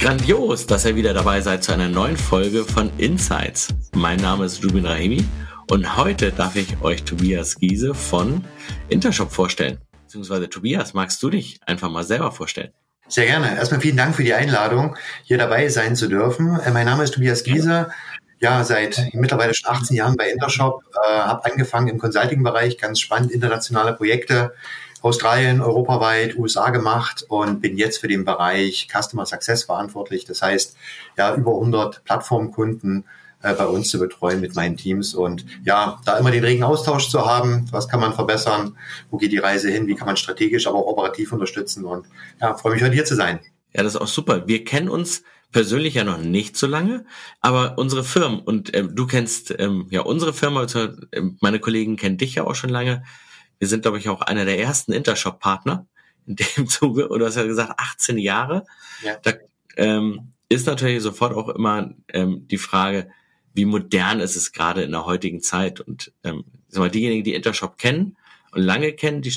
Grandios, dass ihr wieder dabei seid zu einer neuen Folge von Insights. Mein Name ist Rubin Rahimi und heute darf ich euch Tobias Giese von Intershop vorstellen. Beziehungsweise Tobias, magst du dich einfach mal selber vorstellen? Sehr gerne. Erstmal vielen Dank für die Einladung, hier dabei sein zu dürfen. Äh, mein Name ist Tobias Giese. Ja, seit mittlerweile schon 18 Jahren bei Intershop, äh, habe angefangen im Consulting-Bereich, ganz spannend internationale Projekte Australien, europaweit, USA gemacht und bin jetzt für den Bereich Customer Success verantwortlich. Das heißt, ja, über 100 Plattformkunden äh, bei uns zu betreuen mit meinen Teams und ja, da immer den regen Austausch zu haben. Was kann man verbessern? Wo geht die Reise hin? Wie kann man strategisch, aber auch operativ unterstützen? Und ja, freue mich heute hier zu sein. Ja, das ist auch super. Wir kennen uns persönlich ja noch nicht so lange, aber unsere Firmen und ähm, du kennst ähm, ja unsere Firma, also, ähm, meine Kollegen kennen dich ja auch schon lange. Wir sind, glaube ich, auch einer der ersten Intershop-Partner in dem Zuge. Und du hast ja gesagt, 18 Jahre. Ja. Da ähm, ist natürlich sofort auch immer ähm, die Frage, wie modern ist es gerade in der heutigen Zeit? Und ähm, sag mal, diejenigen, die Intershop kennen und lange kennen, die,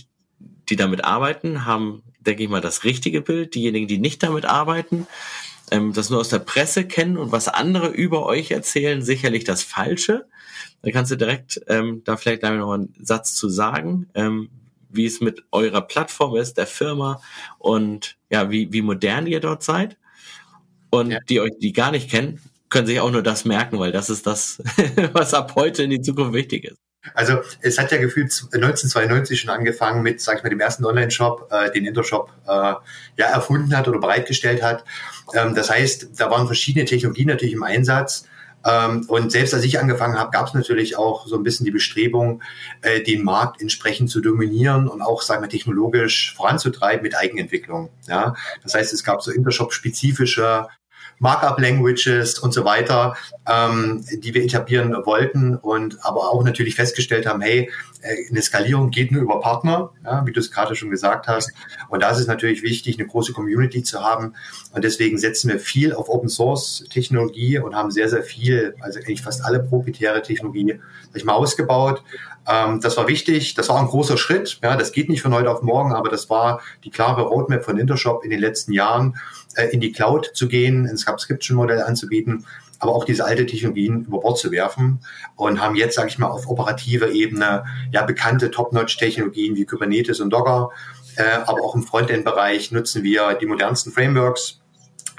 die damit arbeiten, haben, denke ich mal, das richtige Bild. Diejenigen, die nicht damit arbeiten, ähm, das nur aus der Presse kennen und was andere über euch erzählen, sicherlich das Falsche. Da kannst du direkt ähm, da vielleicht noch einen Satz zu sagen, ähm, wie es mit eurer Plattform ist, der Firma und ja, wie, wie modern ihr dort seid. Und ja. die euch, die gar nicht kennen, können sich auch nur das merken, weil das ist das, was ab heute in die Zukunft wichtig ist. Also es hat ja gefühlt 1992 schon angefangen mit, sag ich mal, dem ersten Online-Shop, äh, den Intershop äh, ja erfunden hat oder bereitgestellt hat. Ähm, das heißt, da waren verschiedene Technologien natürlich im Einsatz. Ähm, und selbst als ich angefangen habe, gab es natürlich auch so ein bisschen die Bestrebung, äh, den Markt entsprechend zu dominieren und auch, sagen wir, technologisch voranzutreiben mit Eigenentwicklung. Ja, das heißt, es gab so Intershop-spezifische Markup-Languages und so weiter, ähm, die wir etablieren wollten und aber auch natürlich festgestellt haben, hey, äh, eine Skalierung geht nur über Partner, ja, wie du es gerade schon gesagt hast. Und da ist es natürlich wichtig, eine große Community zu haben. Und deswegen setzen wir viel auf Open Source Technologie und haben sehr, sehr viel, also eigentlich fast alle proprietäre Technologie, sag ich mal, ausgebaut. Ähm, das war wichtig. Das war ein großer Schritt. Ja, das geht nicht von heute auf morgen, aber das war die klare Roadmap von Intershop in den letzten Jahren, äh, in die Cloud zu gehen, ein Subscription-Modell anzubieten aber auch diese alte Technologien über Bord zu werfen und haben jetzt, sage ich mal, auf operativer Ebene ja bekannte Top-Notch-Technologien wie Kubernetes und Docker, äh, aber auch im Frontend-Bereich nutzen wir die modernsten Frameworks.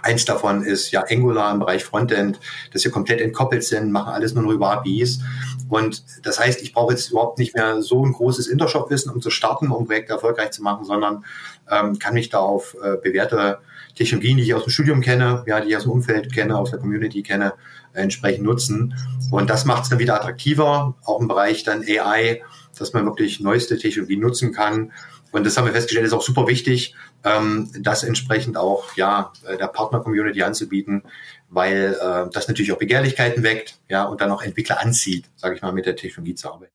Eins davon ist ja Angular im Bereich Frontend, dass wir komplett entkoppelt sind, machen alles nur noch über APIs. Und das heißt, ich brauche jetzt überhaupt nicht mehr so ein großes Intershop-Wissen, um zu starten, um Projekte erfolgreich zu machen, sondern ähm, kann mich da auf äh, bewährte Technologien, die ich aus dem Studium kenne, ja, die ich aus dem Umfeld kenne, aus der Community kenne, entsprechend nutzen. Und das macht es dann wieder attraktiver, auch im Bereich dann AI, dass man wirklich neueste Technologien nutzen kann. Und das haben wir festgestellt, ist auch super wichtig, ähm, das entsprechend auch ja äh, der Partner-Community anzubieten, weil äh, das natürlich auch Begehrlichkeiten weckt, ja, und dann auch Entwickler anzieht, sage ich mal, mit der Technologie zu arbeiten.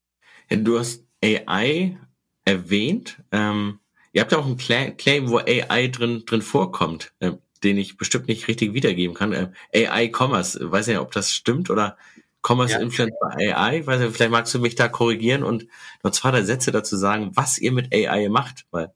Du hast AI erwähnt. Ähm Ihr habt ja auch einen Claim, wo AI drin, drin vorkommt, äh, den ich bestimmt nicht richtig wiedergeben kann. Äh, AI Commerce, weiß nicht, ob das stimmt oder Commerce ja. Influence by AI. Weiß nicht, vielleicht magst du mich da korrigieren und noch zwei, drei Sätze dazu sagen, was ihr mit AI macht, weil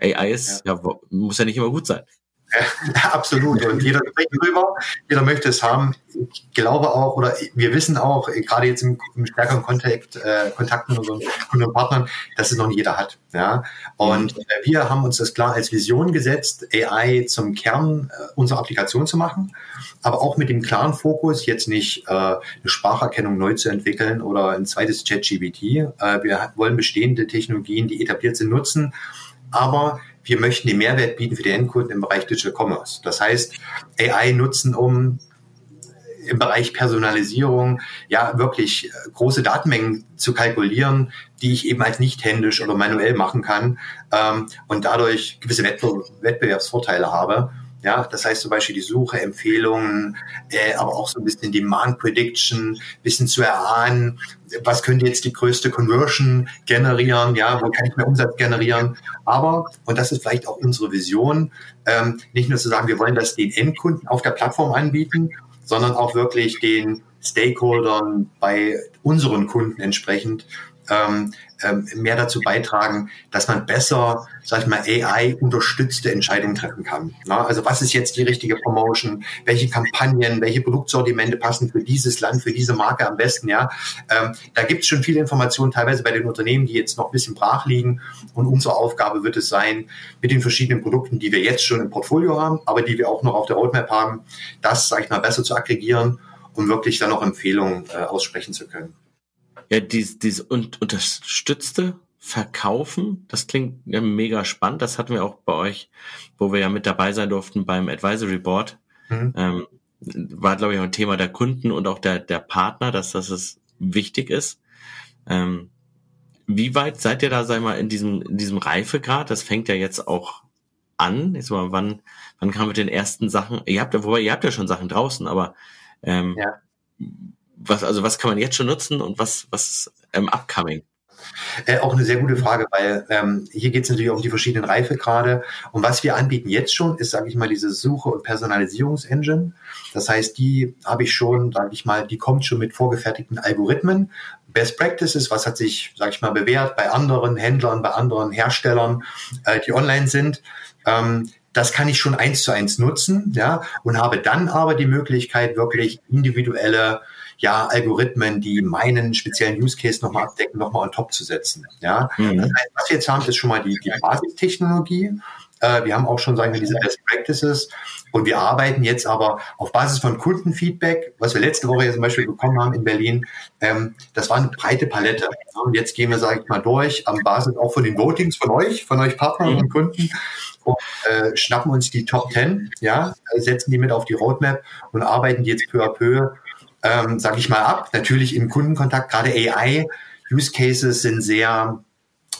AI ist, ja. ja muss ja nicht immer gut sein. Ja, absolut. Und jeder spricht drüber, jeder möchte es haben. Ich glaube auch, oder wir wissen auch, gerade jetzt im, im stärkeren Kontakt, äh, Kontakt mit unseren Kunden und Partnern, dass es noch nicht jeder hat. Ja? Und äh, wir haben uns das klar als Vision gesetzt, AI zum Kern äh, unserer Applikation zu machen, aber auch mit dem klaren Fokus, jetzt nicht äh, eine Spracherkennung neu zu entwickeln oder ein zweites ChatGPT. Äh, wir wollen bestehende Technologien, die etabliert sind, nutzen, aber wir möchten den Mehrwert bieten für die Endkunden im Bereich Digital Commerce. Das heißt, AI nutzen, um im Bereich Personalisierung ja wirklich äh, große Datenmengen zu kalkulieren, die ich eben als nicht händisch oder manuell machen kann ähm, und dadurch gewisse Wettbewerbsvorteile habe. Ja, das heißt zum Beispiel die Suche, Empfehlungen, äh, aber auch so ein bisschen Demand Prediction, bisschen zu erahnen, was könnte jetzt die größte Conversion generieren, ja, wo kann ich mehr Umsatz generieren. Aber, und das ist vielleicht auch unsere Vision, ähm, nicht nur zu sagen, wir wollen das den Endkunden auf der Plattform anbieten, sondern auch wirklich den Stakeholdern bei unseren Kunden entsprechend ähm, ähm, mehr dazu beitragen, dass man besser, sag ich mal, AI-unterstützte Entscheidungen treffen kann. Na, also was ist jetzt die richtige Promotion? Welche Kampagnen, welche Produktsortimente passen für dieses Land, für diese Marke am besten? Ja, ähm, da gibt es schon viele Informationen, teilweise bei den Unternehmen, die jetzt noch ein bisschen brach liegen. Und unsere Aufgabe wird es sein, mit den verschiedenen Produkten, die wir jetzt schon im Portfolio haben, aber die wir auch noch auf der Roadmap haben, das, sag ich mal, besser zu aggregieren, um wirklich dann noch Empfehlungen äh, aussprechen zu können. Ja, dies, dies und, unterstützte Verkaufen, das klingt ja mega spannend. Das hatten wir auch bei euch, wo wir ja mit dabei sein durften beim Advisory Board. Mhm. Ähm, war, glaube ich, auch ein Thema der Kunden und auch der, der Partner, dass das es wichtig ist. Ähm, wie weit seid ihr da, sag ich mal, in diesem, in diesem Reifegrad? Das fängt ja jetzt auch an. Jetzt mal, wann, wann kam mit den ersten Sachen? Ihr habt ja, wobei ihr habt ja schon Sachen draußen, aber ähm, ja was, also was kann man jetzt schon nutzen und was, was ähm, upcoming? Äh, auch eine sehr gute Frage, weil ähm, hier geht es natürlich um die verschiedenen Reifegrade. Und was wir anbieten jetzt schon, ist, sage ich mal, diese Suche- und Personalisierungsengine. Das heißt, die habe ich schon, sage ich mal, die kommt schon mit vorgefertigten Algorithmen. Best Practices, was hat sich, sage ich mal, bewährt bei anderen Händlern, bei anderen Herstellern, äh, die online sind. Ähm, das kann ich schon eins zu eins nutzen, ja, und habe dann aber die Möglichkeit, wirklich individuelle ja, Algorithmen, die meinen speziellen Use Case nochmal abdecken, nochmal on top zu setzen. Ja, mhm. das heißt, was wir jetzt haben, ist schon mal die, die Basistechnologie. Äh, wir haben auch schon, sagen wir, diese Best Practices und wir arbeiten jetzt aber auf Basis von Kundenfeedback, was wir letzte Woche jetzt zum Beispiel bekommen haben in Berlin. Ähm, das war eine breite Palette. Und jetzt gehen wir, sage ich mal, durch, am Basis auch von den Votings von euch, von euch Partnern und Kunden und äh, schnappen uns die Top 10, ja, setzen die mit auf die Roadmap und arbeiten die jetzt peu à peu ähm, sage ich mal, ab. Natürlich im Kundenkontakt, gerade AI-Use Cases sind sehr,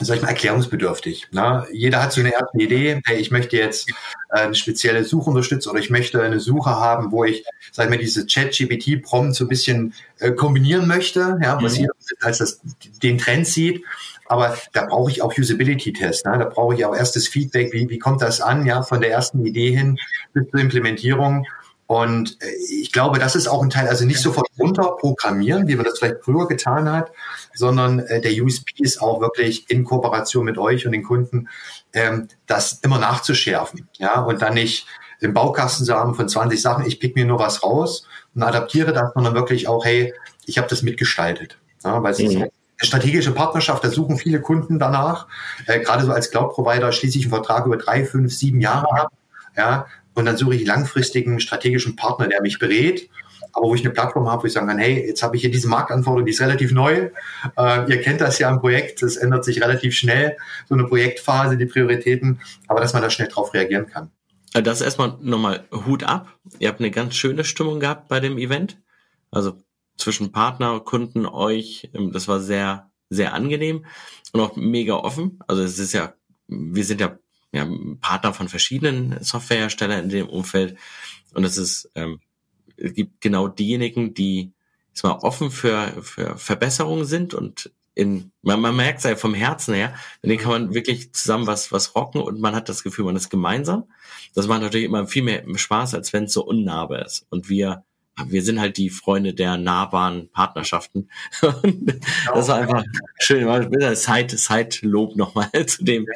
sag ich mal, erklärungsbedürftig. Ne? Jeder hat so eine erste Idee, hey, ich möchte jetzt äh, eine spezielle Suche unterstützen oder ich möchte eine Suche haben, wo ich, sag ich mal, diese Chat-GPT-Prompt so ein bisschen äh, kombinieren möchte, ja, was mhm. jeder als das, den Trend sieht. Aber da brauche ich auch Usability-Tests. Ne? Da brauche ich auch erstes Feedback. Wie, wie kommt das an? Ja, von der ersten Idee hin bis zur Implementierung. Und äh, ich glaube, das ist auch ein Teil, also nicht sofort runter programmieren, wie man das vielleicht früher getan hat, sondern äh, der USP ist auch wirklich in Kooperation mit euch und den Kunden, ähm, das immer nachzuschärfen. Ja, und dann nicht im Baukasten zu haben von 20 Sachen, ich pick mir nur was raus und adaptiere das, sondern wirklich auch, hey, ich habe das mitgestaltet. Ja, weil es mhm. ist eine strategische Partnerschaft, da suchen viele Kunden danach. Äh, gerade so als Cloud-Provider schließe ich einen Vertrag über drei, fünf, sieben Jahre ab. Ja, und dann suche ich langfristigen strategischen Partner, der mich berät, aber wo ich eine Plattform habe, wo ich sagen kann, hey, jetzt habe ich hier diese Marktanforderung, die ist relativ neu. Äh, ihr kennt das ja im Projekt, das ändert sich relativ schnell, so eine Projektphase, die Prioritäten, aber dass man da schnell drauf reagieren kann. Also das ist erstmal nochmal Hut ab. Ihr habt eine ganz schöne Stimmung gehabt bei dem Event. Also zwischen Partner, Kunden, euch. Ähm, das war sehr, sehr angenehm und auch mega offen. Also es ist ja, wir sind ja ja, Partner von verschiedenen Softwareherstellern in dem Umfeld. Und es ist, ähm, es gibt genau diejenigen, die mal offen für, für Verbesserungen sind und in, man, man merkt es ja vom Herzen her, mit denen kann man wirklich zusammen was, was rocken und man hat das Gefühl, man ist gemeinsam. Das macht natürlich immer viel mehr Spaß, als wenn es so unnahbar ist. Und wir wir sind halt die Freunde der nahbaren Partnerschaften. das war einfach schön. Side, Side-Lob nochmal zu dem,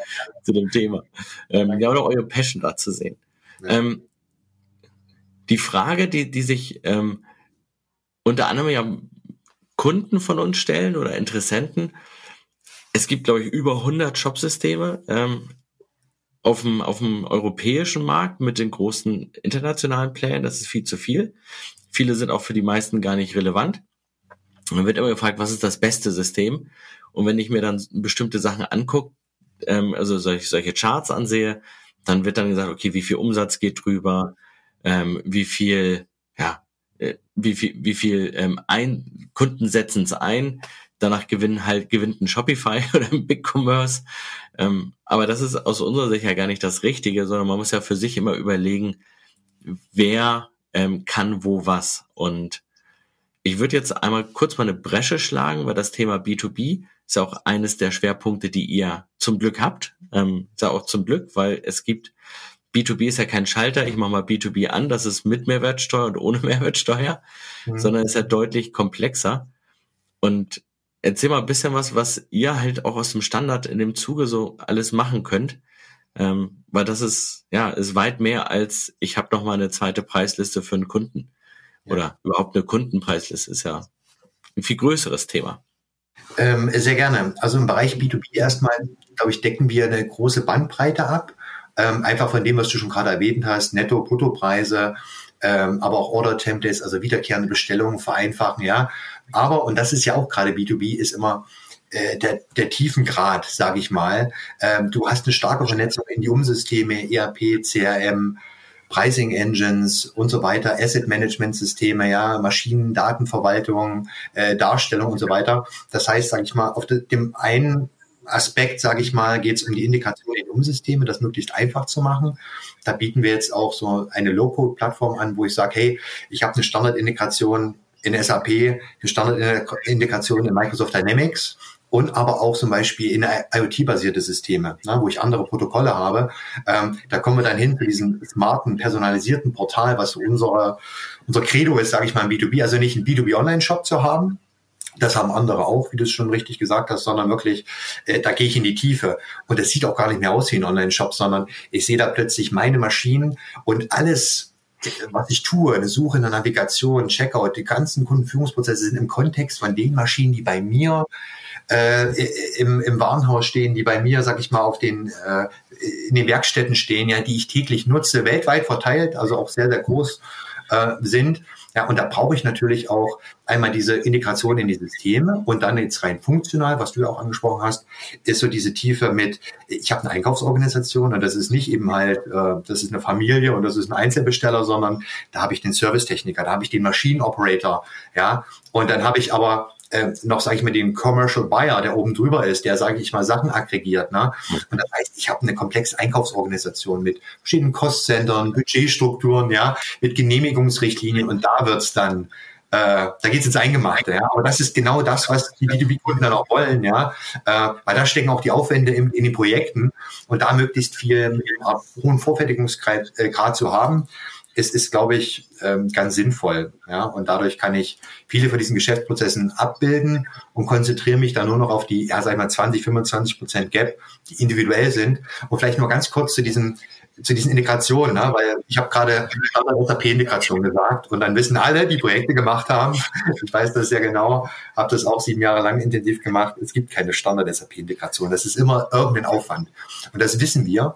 zu dem Thema. Ähm, ja, oder eure Passion da zu sehen. Ähm, die Frage, die, die sich ähm, unter anderem ja Kunden von uns stellen oder Interessenten, es gibt, glaube ich, über 100 Shopsysteme ähm, auf dem, auf dem europäischen Markt mit den großen internationalen Playern. Das ist viel zu viel. Viele sind auch für die meisten gar nicht relevant. Dann wird immer gefragt, was ist das beste System? Und wenn ich mir dann bestimmte Sachen angucke, ähm, also solche, solche Charts ansehe, dann wird dann gesagt, okay, wie viel Umsatz geht drüber, ähm, wie viel, ja, äh, wie viel, wie viel ähm, ein, Kunden setzen es ein, danach gewinnen halt gewinnt ein Shopify oder ein Big Commerce. Ähm, aber das ist aus unserer Sicht ja gar nicht das Richtige, sondern man muss ja für sich immer überlegen, wer ähm, kann wo was. Und ich würde jetzt einmal kurz mal eine Bresche schlagen, weil das Thema B2B ist ja auch eines der Schwerpunkte, die ihr zum Glück habt. Ähm, ist ja auch zum Glück, weil es gibt, B2B ist ja kein Schalter, ich mache mal B2B an, das ist mit Mehrwertsteuer und ohne Mehrwertsteuer, mhm. sondern ist ja deutlich komplexer. Und erzähl mal ein bisschen was, was ihr halt auch aus dem Standard in dem Zuge so alles machen könnt. Ähm, weil das ist, ja, ist weit mehr als ich habe noch mal eine zweite Preisliste für einen Kunden. Ja. Oder überhaupt eine Kundenpreisliste ist ja ein viel größeres Thema. Ähm, sehr gerne. Also im Bereich B2B erstmal, glaube ich, decken wir eine große Bandbreite ab. Ähm, einfach von dem, was du schon gerade erwähnt hast, Netto, Bruttopreise, ähm, aber auch Order-Templates, also wiederkehrende Bestellungen vereinfachen, ja. Aber, und das ist ja auch gerade B2B, ist immer äh, der, der tiefen Grad, sage ich mal. Ähm, du hast eine starke Vernetzung in die Umsysteme, ERP, CRM, Pricing Engines und so weiter, Asset Management Systeme, ja, Maschinen, Datenverwaltung, äh, Darstellung und so weiter. Das heißt, sage ich mal, auf de, dem einen Aspekt, sage ich mal, geht es um die Integration in Umsysteme, das möglichst einfach zu machen. Da bieten wir jetzt auch so eine Low-Code-Plattform an, wo ich sage, hey, ich habe eine Standardintegration in SAP, eine Standardintegration in Microsoft Dynamics und aber auch zum Beispiel in IoT-basierte Systeme, ne, wo ich andere Protokolle habe. Ähm, da kommen wir dann hin zu diesem smarten, personalisierten Portal, was unsere, unser Credo ist, sage ich mal, im B2B, also nicht einen B2B-Online-Shop zu haben, das haben andere auch, wie du es schon richtig gesagt hast, sondern wirklich, äh, da gehe ich in die Tiefe. Und es sieht auch gar nicht mehr aus wie ein Online-Shop, sondern ich sehe da plötzlich meine Maschinen und alles, was ich tue, eine Suche, eine Navigation, Checkout, die ganzen Kundenführungsprozesse sind im Kontext von den Maschinen, die bei mir äh, im, im Warenhaus stehen, die bei mir, sag ich mal, auf den äh, in den Werkstätten stehen, ja, die ich täglich nutze, weltweit verteilt, also auch sehr, sehr groß äh, sind. Ja, und da brauche ich natürlich auch einmal diese Integration in die Systeme und dann jetzt rein funktional, was du ja auch angesprochen hast, ist so diese Tiefe mit, ich habe eine Einkaufsorganisation und das ist nicht eben halt, äh, das ist eine Familie und das ist ein Einzelbesteller, sondern da habe ich den Servicetechniker, da habe ich den Maschinenoperator, ja, und dann habe ich aber äh, noch, sage ich mal, den Commercial Buyer, der oben drüber ist, der, sage ich mal, Sachen aggregiert. Ne? Und das heißt, ich habe eine komplexe Einkaufsorganisation mit verschiedenen Kostcentern, Budgetstrukturen, ja, mit Genehmigungsrichtlinien und da wird's dann äh, da geht's ins Eingemachte, ja. Aber das ist genau das, was die B2B-Kunden dann auch wollen, ja. Äh, weil da stecken auch die Aufwände in, in den Projekten und da möglichst viel äh, hohen Vorfertigungsgrad äh, zu haben ist, ist glaube ich, ähm, ganz sinnvoll. Ja? Und dadurch kann ich viele von diesen Geschäftsprozessen abbilden und konzentriere mich dann nur noch auf die, ja, sag ich mal, 20, 25 Prozent Gap, die individuell sind. Und vielleicht nur ganz kurz zu diesen zu diesen Integrationen, ne? weil ich habe gerade SAP-Integration gesagt und dann wissen alle, die Projekte gemacht haben, ich weiß das sehr genau, habe das auch sieben Jahre lang intensiv gemacht, es gibt keine Standard-SAP-Integration, das ist immer irgendein Aufwand und das wissen wir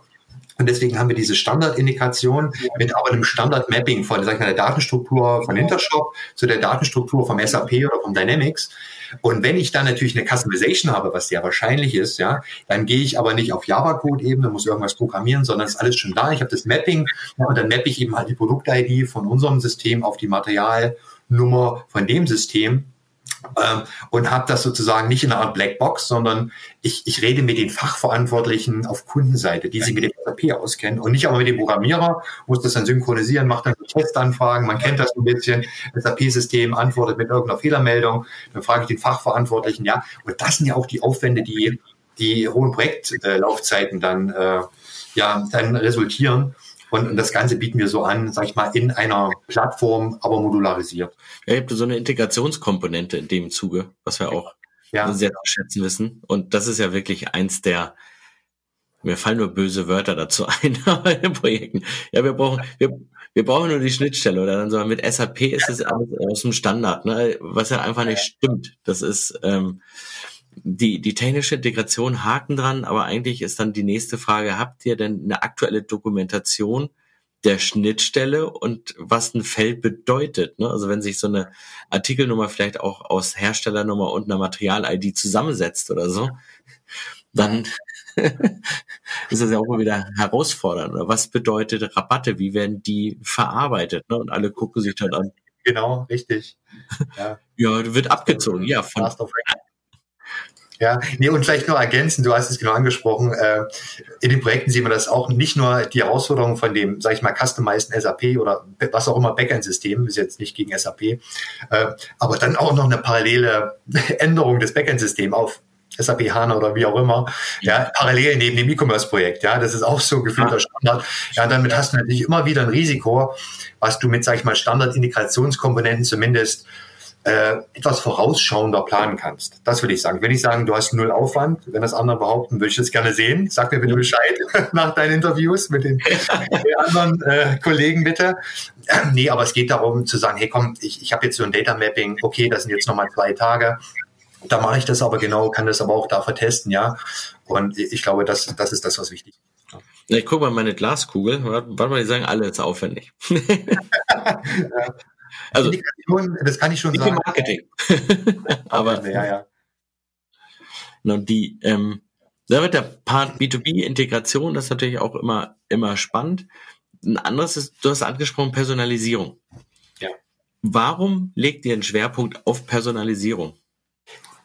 und deswegen haben wir diese Standardindikation mit aber einem Standard-Mapping von sag ich mal, der Datenstruktur von Intershop zu der Datenstruktur vom SAP oder vom Dynamics. Und wenn ich dann natürlich eine Customization habe, was sehr wahrscheinlich ist, ja, dann gehe ich aber nicht auf Java-Code-Ebene, muss irgendwas programmieren, sondern ist alles schon da. Ich habe das Mapping ja, und dann mappe ich eben halt die Produkt-ID von unserem System auf die Materialnummer von dem System ähm, und habe das sozusagen nicht in einer Art Blackbox, sondern ich, ich rede mit den Fachverantwortlichen auf Kundenseite, die sich mit dem SAP auskennen. Und nicht aber mit dem Programmierer, muss das dann synchronisieren, macht dann Testanfragen, man kennt das ein bisschen, SAP-System antwortet mit irgendeiner Fehlermeldung, dann frage ich den Fachverantwortlichen, ja, und das sind ja auch die Aufwände, die die hohen Projektlaufzeiten dann äh, ja dann resultieren. Und, und das Ganze bieten wir so an, sag ich mal, in einer Plattform, aber modularisiert. Ja, ihr habt so eine Integrationskomponente in dem Zuge, was wir auch ja. sehr zu schätzen wissen. Und das ist ja wirklich eins der, mir fallen nur böse Wörter dazu ein, aber in den Projekten. Ja, wir brauchen, wir, wir brauchen nur die Schnittstelle oder dann so mit SAP ist es alles aus dem Standard, ne? was ja einfach nicht stimmt. Das ist, ähm, die, die technische Integration haken dran, aber eigentlich ist dann die nächste Frage, habt ihr denn eine aktuelle Dokumentation der Schnittstelle und was ein Feld bedeutet? Ne? Also wenn sich so eine Artikelnummer vielleicht auch aus Herstellernummer und einer Material-ID zusammensetzt oder so, dann ist das ja auch mal wieder herausfordernd. Was bedeutet Rabatte? Wie werden die verarbeitet? Ne? Und alle gucken sich dann an. Genau, richtig. Ja, ja wird abgezogen, ja, von ja, nee, und vielleicht nur ergänzen, du hast es genau angesprochen, äh, in den Projekten sehen wir das auch nicht nur die Herausforderung von dem, sage ich mal, customized SAP oder was auch immer Backend-System, ist jetzt nicht gegen SAP, äh, aber dann auch noch eine parallele Änderung des Backend-Systems auf SAP HANA oder wie auch immer, ja, parallel neben dem E-Commerce-Projekt, ja, das ist auch so gefühlter Standard. Ja, damit hast du natürlich immer wieder ein Risiko, was du mit, sag ich mal, Standard-Integrationskomponenten zumindest äh, etwas vorausschauender planen kannst. Das würde ich sagen. Wenn ich sagen, du hast null Aufwand, wenn das andere behaupten, würde ich das gerne sehen. Sag mir bitte Bescheid nach deinen Interviews mit den, anderen äh, Kollegen bitte. Äh, nee, aber es geht darum zu sagen, hey komm, ich, ich habe jetzt so ein Data Mapping, okay, das sind jetzt nochmal zwei Tage. Da mache ich das aber genau, kann das aber auch da vertesten, ja. Und ich glaube, das, das ist das, was wichtig ist. Ich gucke mal meine Glaskugel. Warte mal, die sagen alle jetzt aufwendig. Also, das kann ich schon sagen. Marketing. Aber, ja, ja. Und die, ähm, da wird der Part B2B-Integration, das ist natürlich auch immer, immer spannend. Ein anderes ist, du hast angesprochen, Personalisierung. Ja. Warum legt ihr einen Schwerpunkt auf Personalisierung?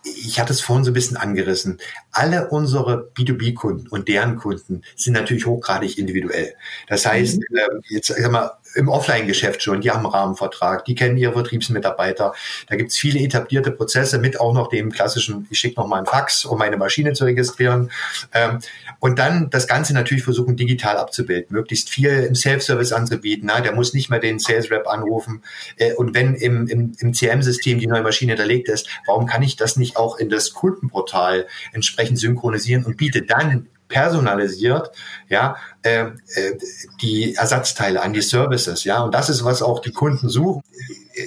ich hatte es vorhin so ein bisschen angerissen. Alle unsere B2B-Kunden und deren Kunden sind natürlich hochgradig individuell. Das heißt, mhm. äh, jetzt sag mal, im Offline-Geschäft schon, die haben einen Rahmenvertrag, die kennen ihre Vertriebsmitarbeiter. Da gibt es viele etablierte Prozesse mit auch noch dem klassischen, ich schicke noch mal einen Fax, um meine Maschine zu registrieren. Ähm, und dann das Ganze natürlich versuchen, digital abzubilden, möglichst viel im Self-Service anzubieten. Na, der muss nicht mehr den Sales-Rep anrufen. Äh, und wenn im, im, im CM-System die neue Maschine hinterlegt ist, warum kann ich das nicht auch in das Kundenportal entsprechend synchronisieren und biete dann personalisiert, ja, äh, äh, die Ersatzteile an die Services, ja, und das ist was auch die Kunden suchen.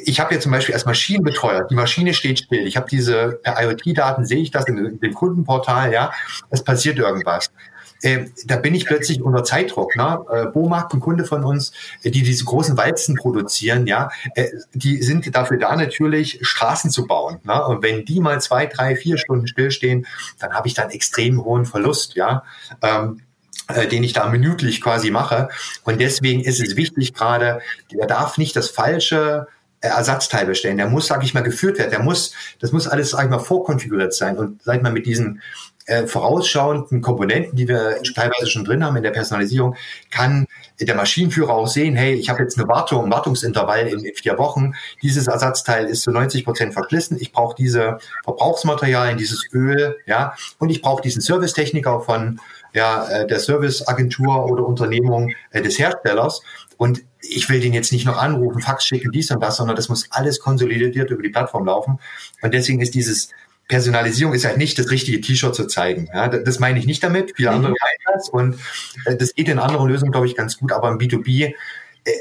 Ich habe jetzt zum Beispiel als Maschinenbetreuer, die Maschine steht still, ich habe diese IoT-Daten sehe ich das in, in dem Kundenportal, ja, es passiert irgendwas äh, da bin ich plötzlich unter Zeitdruck. Ne? Äh, Bomarkt, ein Kunde von uns, äh, die diese großen Walzen produzieren, ja, äh, die sind dafür da natürlich, Straßen zu bauen. Ne? Und wenn die mal zwei, drei, vier Stunden stillstehen, dann habe ich da einen extrem hohen Verlust, ja. Ähm, äh, den ich da minütlich quasi mache. Und deswegen ist es wichtig gerade, der darf nicht das falsche Ersatzteil bestellen. Der muss, sage ich mal, geführt werden. Der muss, das muss alles, sage ich mal, vorkonfiguriert sein. Und sag ich mal, mit diesen äh, vorausschauenden Komponenten, die wir teilweise schon drin haben in der Personalisierung, kann der Maschinenführer auch sehen, hey, ich habe jetzt eine Wartung, ein Wartungsintervall in, in, vier Wochen. Dieses Ersatzteil ist zu 90 Prozent verschlissen. Ich brauche diese Verbrauchsmaterialien, dieses Öl, ja, und ich brauche diesen Servicetechniker von ja, äh, der Serviceagentur oder Unternehmung äh, des Herstellers. Und ich will den jetzt nicht noch anrufen, Fax schicken, dies und das, sondern das muss alles konsolidiert über die Plattform laufen. Und deswegen ist dieses Personalisierung ist halt nicht das richtige T-Shirt zu zeigen. Ja, das meine ich nicht damit. Viele andere mhm. meinen das und äh, das geht in anderen Lösungen, glaube ich, ganz gut. Aber im B2B, äh,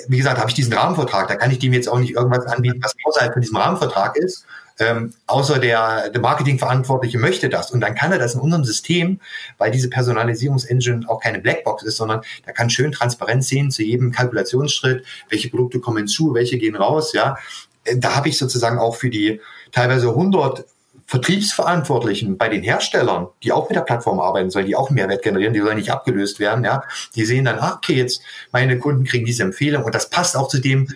wie gesagt, habe ich diesen Rahmenvertrag. Da kann ich dem jetzt auch nicht irgendwas anbieten, was außerhalb von diesem Rahmenvertrag ist. Ähm, außer der, der Marketingverantwortliche möchte das. Und dann kann er das in unserem System, weil diese Personalisierungsengine auch keine Blackbox ist, sondern da kann schön transparent sehen zu jedem Kalkulationsschritt, welche Produkte kommen hinzu, welche gehen raus, ja. Äh, da habe ich sozusagen auch für die teilweise 100 Vertriebsverantwortlichen bei den Herstellern, die auch mit der Plattform arbeiten sollen, die auch Mehrwert generieren, die sollen nicht abgelöst werden, ja, die sehen dann, ah, okay, jetzt meine Kunden kriegen diese Empfehlung und das passt auch zu dem,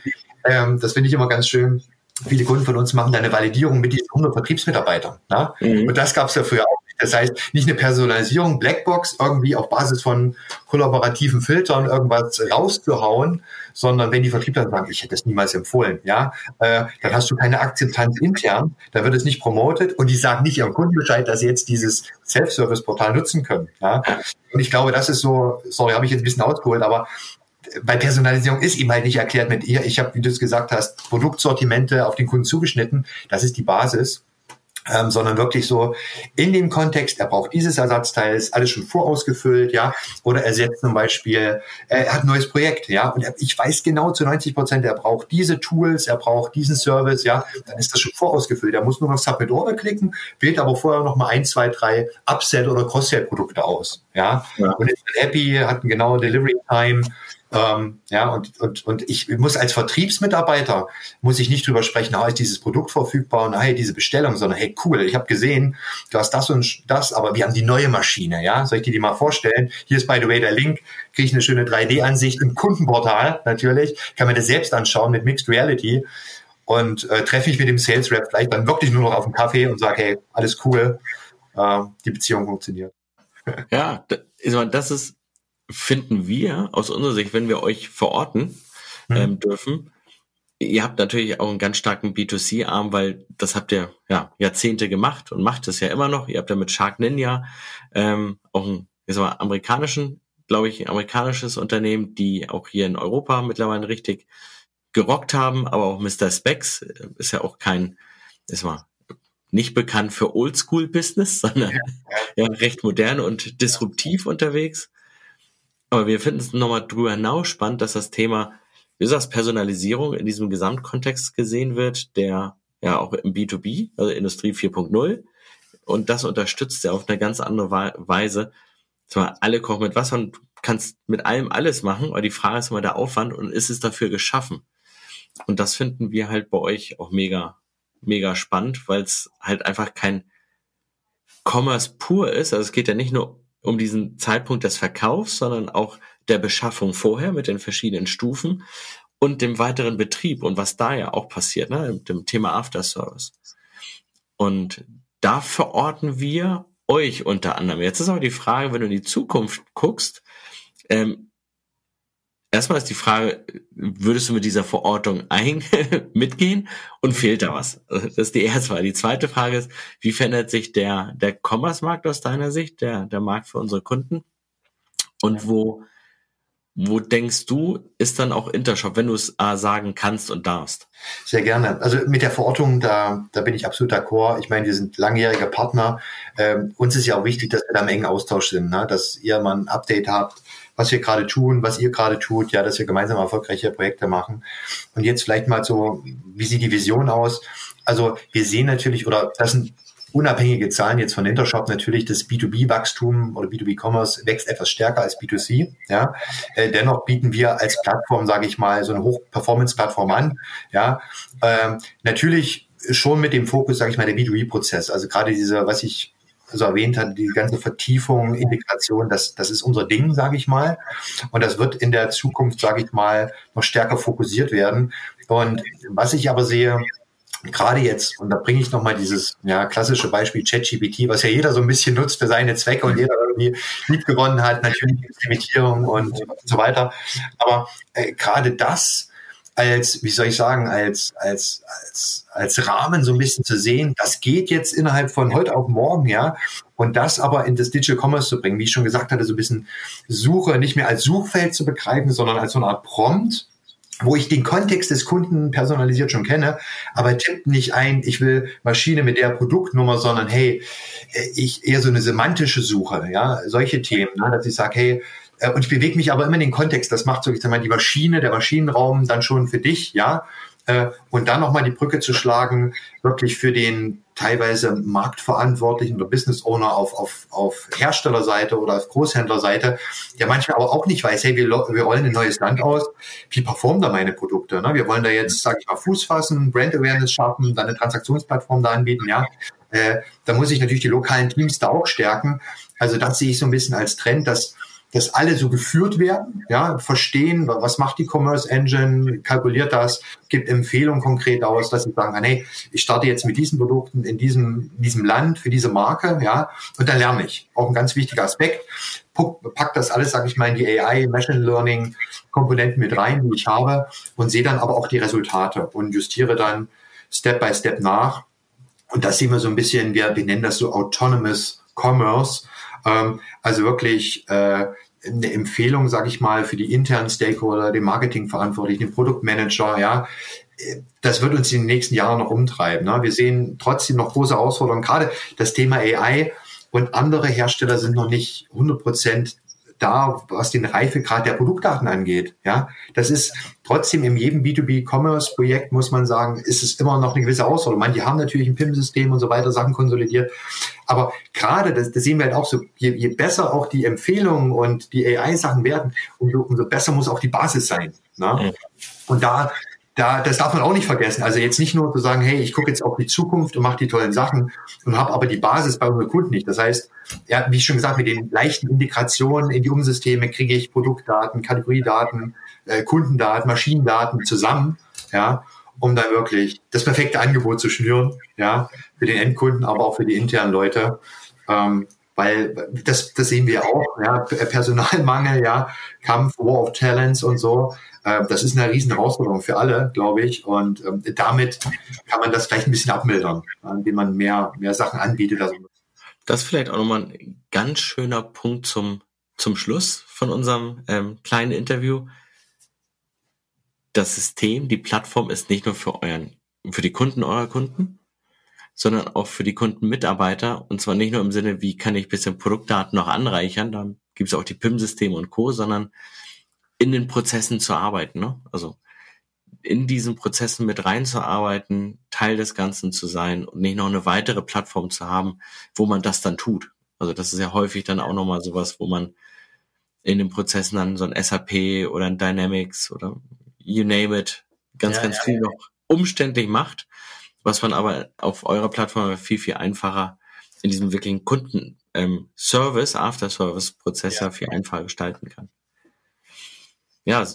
ähm, das finde ich immer ganz schön, viele Kunden von uns machen da eine Validierung mit diesen 100 Vertriebsmitarbeitern. Ne? Mhm. Und das gab es ja früher auch. Das heißt, nicht eine Personalisierung, Blackbox, irgendwie auf Basis von kollaborativen Filtern irgendwas rauszuhauen, sondern wenn die Vertriebler sagen, ich hätte es niemals empfohlen, ja, äh, dann hast du keine Akzeptanz intern, da wird es nicht promotet und die sagen nicht ihrem Kunden Bescheid, dass sie jetzt dieses Self-Service-Portal nutzen können. Ja? Und ich glaube, das ist so, sorry, habe ich jetzt ein bisschen ausgeholt, aber bei Personalisierung ist ihm halt nicht erklärt mit ihr, ich habe, wie du es gesagt hast, Produktsortimente auf den Kunden zugeschnitten, das ist die Basis ähm, sondern wirklich so in dem Kontext, er braucht dieses Ersatzteil, ist alles schon vorausgefüllt, ja, oder er setzt zum Beispiel, er hat ein neues Projekt, ja, und er, ich weiß genau zu 90 Prozent, er braucht diese Tools, er braucht diesen Service, ja, dann ist das schon vorausgefüllt. Er muss nur noch Submit Order klicken, wählt aber vorher noch mal ein, zwei, drei Upsell oder Cross-Sell Produkte aus, ja, ja. und ist happy, hat eine genaue Delivery Time, ähm, ja, und, und, und ich muss als Vertriebsmitarbeiter, muss ich nicht drüber sprechen, ah, ist dieses Produkt verfügbar und hey, diese Bestellung, sondern hey, cool, ich habe gesehen, du hast das und das, aber wir haben die neue Maschine, ja, soll ich dir die mal vorstellen? Hier ist by the way der Link, kriege ich eine schöne 3D-Ansicht im Kundenportal natürlich, kann mir das selbst anschauen mit Mixed Reality. Und äh, treffe ich mit dem Sales Rep vielleicht dann wirklich nur noch auf dem Kaffee und sage, hey, alles cool, äh, die Beziehung funktioniert. Ja, das ist finden wir aus unserer Sicht, wenn wir euch verorten mhm. ähm, dürfen, ihr habt natürlich auch einen ganz starken B2C-Arm, weil das habt ihr ja Jahrzehnte gemacht und macht es ja immer noch. Ihr habt ja mit Shark Ninja ähm, auch ein ich sag mal, amerikanischen, glaube ich, amerikanisches Unternehmen, die auch hier in Europa mittlerweile richtig gerockt haben, aber auch Mr. Specs äh, ist ja auch kein ist mal nicht bekannt für Oldschool-Business, sondern ja, recht modern und disruptiv unterwegs. Aber wir finden es nochmal drüber hinaus spannend, dass das Thema, wie du sagst, Personalisierung in diesem Gesamtkontext gesehen wird, der ja auch im B2B, also Industrie 4.0. Und das unterstützt ja auf eine ganz andere Weise. Zwar alle kochen mit Wasser und kannst mit allem alles machen, aber die Frage ist immer der Aufwand und ist es dafür geschaffen? Und das finden wir halt bei euch auch mega, mega spannend, weil es halt einfach kein Commerce pur ist. Also es geht ja nicht nur um diesen Zeitpunkt des Verkaufs, sondern auch der Beschaffung vorher mit den verschiedenen Stufen und dem weiteren Betrieb und was da ja auch passiert, ne, mit dem Thema After Service. Und da verorten wir euch unter anderem. Jetzt ist aber die Frage, wenn du in die Zukunft guckst, ähm, erstmal ist die Frage, würdest du mit dieser Verortung ein mitgehen und fehlt da was? Das ist die erste Frage. Die zweite Frage ist, wie verändert sich der, der Commerce-Markt aus deiner Sicht, der, der Markt für unsere Kunden? Und wo, wo denkst du, ist dann auch Intershop, wenn du es äh, sagen kannst und darfst? Sehr gerne. Also mit der Verortung, da, da bin ich absolut d'accord. Ich meine, wir sind langjähriger Partner. Ähm, uns ist ja auch wichtig, dass wir da im engen Austausch sind, ne? dass ihr mal ein Update habt, was wir gerade tun, was ihr gerade tut, ja, dass wir gemeinsam erfolgreiche Projekte machen. Und jetzt vielleicht mal so, wie sieht die Vision aus? Also wir sehen natürlich, oder das sind unabhängige Zahlen jetzt von Intershop natürlich, das B2B-Wachstum oder B2B-Commerce wächst etwas stärker als B2C. Ja. Äh, dennoch bieten wir als Plattform, sage ich mal, so eine Hoch-Performance-Plattform an. Ja. Ähm, natürlich schon mit dem Fokus, sage ich mal, der B2B-Prozess. Also gerade diese, was ich so erwähnt hat, die ganze Vertiefung, Integration, das, das ist unser Ding, sage ich mal. Und das wird in der Zukunft, sage ich mal, noch stärker fokussiert werden. Und was ich aber sehe, gerade jetzt, und da bringe ich nochmal dieses ja, klassische Beispiel ChatGPT, was ja jeder so ein bisschen nutzt für seine Zwecke und jeder irgendwie lieb hat, natürlich Limitierung und, und so weiter. Aber äh, gerade das als, wie soll ich sagen, als, als, als, als Rahmen so ein bisschen zu sehen, das geht jetzt innerhalb von heute auf morgen, ja. Und das aber in das Digital Commerce zu bringen, wie ich schon gesagt hatte, so ein bisschen Suche nicht mehr als Suchfeld zu begreifen, sondern als so eine Art Prompt, wo ich den Kontext des Kunden personalisiert schon kenne, aber tippt nicht ein, ich will Maschine mit der Produktnummer, sondern hey, ich eher so eine semantische Suche, ja, solche Themen, ne, dass ich sage, hey, äh, und ich bewege mich aber immer in den Kontext. Das macht so, ich sag mal, die Maschine, der Maschinenraum dann schon für dich, ja. Äh, und dann nochmal die Brücke zu schlagen, wirklich für den teilweise Marktverantwortlichen oder Business Owner auf, auf, auf Herstellerseite oder auf Großhändlerseite, der manchmal aber auch nicht weiß, hey, wir, wir rollen ein neues Land aus, wie performen da meine Produkte? Ne? Wir wollen da jetzt, sage ich mal, Fuß fassen, Brand Awareness schaffen, dann eine Transaktionsplattform da anbieten, ja. Äh, da muss ich natürlich die lokalen Teams da auch stärken. Also das sehe ich so ein bisschen als Trend, dass dass alle so geführt werden, ja, verstehen, was macht die Commerce Engine, kalkuliert das, gibt Empfehlungen konkret aus, dass sie sagen, hey, ich starte jetzt mit diesen Produkten in diesem, diesem Land für diese Marke, ja, und dann lerne ich. Auch ein ganz wichtiger Aspekt. Pack das alles, sage ich mal, in die AI, Machine Learning Komponenten mit rein, die ich habe, und sehe dann aber auch die Resultate und justiere dann Step by Step nach. Und das sehen wir so ein bisschen, wir, wir nennen das so Autonomous Commerce, also wirklich äh, eine Empfehlung, sage ich mal, für die internen Stakeholder, den Marketingverantwortlichen, den Produktmanager, ja, das wird uns in den nächsten Jahren noch umtreiben. Ne? Wir sehen trotzdem noch große Herausforderungen. Gerade das Thema AI und andere Hersteller sind noch nicht 100 Prozent da, was den Reifegrad der Produktdaten angeht. Ja, das ist trotzdem in jedem B2B-Commerce-Projekt, muss man sagen, ist es immer noch eine gewisse Ausforderung. Manche haben natürlich ein PIM-System und so weiter, Sachen konsolidiert. Aber gerade, das, das sehen wir halt auch so, je, je besser auch die Empfehlungen und die AI-Sachen werden, umso, umso besser muss auch die Basis sein. Ne? Und da da, das darf man auch nicht vergessen. Also jetzt nicht nur zu sagen, hey, ich gucke jetzt auf die Zukunft und mache die tollen Sachen und habe aber die Basis bei unseren Kunden nicht. Das heißt, ja, wie schon gesagt, mit den leichten Integrationen in die Umsysteme kriege ich Produktdaten, Kategoriedaten, äh, Kundendaten, Maschinendaten zusammen, ja, um dann wirklich das perfekte Angebot zu schnüren, ja, für den Endkunden, aber auch für die internen Leute. Ähm, weil das, das sehen wir auch, ja, Personalmangel, ja, Kampf, War of Talents und so. Äh, das ist eine riesen Herausforderung für alle, glaube ich. Und ähm, damit kann man das vielleicht ein bisschen abmildern, indem man mehr, mehr Sachen anbietet. Also das ist vielleicht auch nochmal ein ganz schöner Punkt zum, zum Schluss von unserem ähm, kleinen Interview. Das System, die Plattform ist nicht nur für euren, für die Kunden eurer Kunden, sondern auch für die Kundenmitarbeiter. Und zwar nicht nur im Sinne, wie kann ich bisschen Produktdaten noch anreichern, da gibt es auch die PIM-Systeme und Co., sondern in den Prozessen zu arbeiten. Ne? Also in diesen Prozessen mit reinzuarbeiten, Teil des Ganzen zu sein und nicht noch eine weitere Plattform zu haben, wo man das dann tut. Also das ist ja häufig dann auch nochmal sowas, wo man in den Prozessen dann so ein SAP oder ein Dynamics oder you name it, ganz, ja, ganz ja, viel ja. noch umständlich macht, was man aber auf eurer Plattform viel, viel einfacher in diesem wirklichen Kunden ähm, Service, After-Service-Prozess ja. viel einfacher gestalten kann. Ja,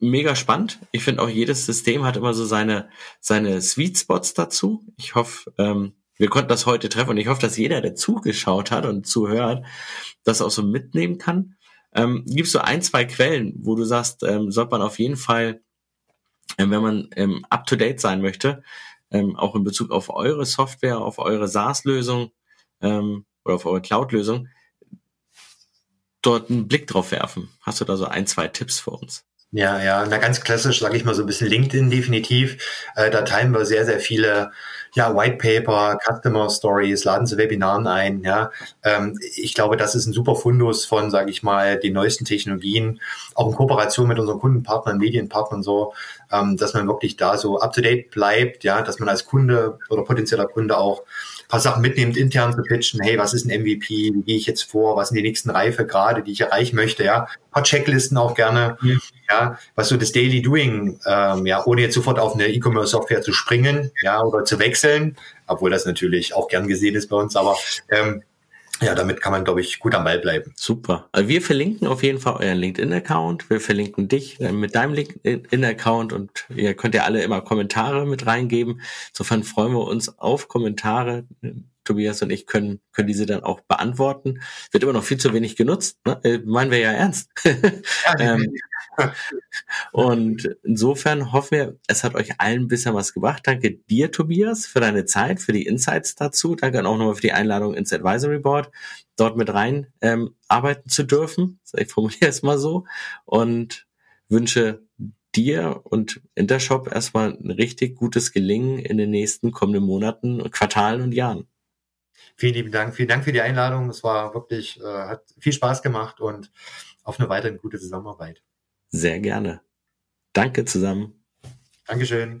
mega spannend. Ich finde auch jedes System hat immer so seine, seine Sweet Spots dazu. Ich hoffe, ähm, wir konnten das heute treffen und ich hoffe, dass jeder, der zugeschaut hat und zuhört, das auch so mitnehmen kann. Ähm, Gibt es so ein, zwei Quellen, wo du sagst, ähm, sollte man auf jeden Fall, ähm, wenn man ähm, up-to-date sein möchte, ähm, auch in Bezug auf eure Software, auf eure SaaS-Lösung ähm, oder auf eure Cloud-Lösung, dort einen Blick drauf werfen. Hast du da so ein, zwei Tipps für uns? Ja, ja, na ganz klassisch, sage ich mal so ein bisschen LinkedIn definitiv. Äh, da teilen wir sehr, sehr viele ja, White Paper, Customer Stories, laden zu Webinaren ein. Ja, ähm, ich glaube, das ist ein super Fundus von, sage ich mal, den neuesten Technologien, auch in Kooperation mit unseren Kundenpartnern, Medienpartnern so, ähm, dass man wirklich da so up to date bleibt, ja, dass man als Kunde oder potenzieller Kunde auch paar Sachen mitnimmt, intern zu pitchen, hey, was ist ein MVP, wie gehe ich jetzt vor, was sind die nächsten Reife gerade, die ich erreichen möchte, ja, ein paar Checklisten auch gerne, ja, ja was so das Daily Doing, ähm, ja, ohne jetzt sofort auf eine E-Commerce-Software zu springen, ja, oder zu wechseln, obwohl das natürlich auch gern gesehen ist bei uns, aber ähm, ja, damit kann man, glaube ich, gut am Ball bleiben. Super. Also wir verlinken auf jeden Fall euren LinkedIn-Account. Wir verlinken dich äh, mit deinem LinkedIn-Account und ihr könnt ja alle immer Kommentare mit reingeben. Insofern freuen wir uns auf Kommentare. Tobias und ich können, können diese dann auch beantworten. Wird immer noch viel zu wenig genutzt. Ne? Äh, meinen wir ja ernst. Ähm, und insofern hoffen wir, es hat euch allen ein bisschen was gebracht. Danke dir, Tobias, für deine Zeit, für die Insights dazu. Danke auch nochmal für die Einladung ins Advisory Board, dort mit rein ähm, arbeiten zu dürfen. Ich formuliere es mal so. Und wünsche dir und Intershop erstmal ein richtig gutes Gelingen in den nächsten kommenden Monaten, Quartalen und Jahren. Vielen lieben Dank. Vielen Dank für die Einladung. Es war wirklich, äh, hat viel Spaß gemacht und auf eine weitere gute Zusammenarbeit. Sehr gerne. Danke zusammen. Dankeschön.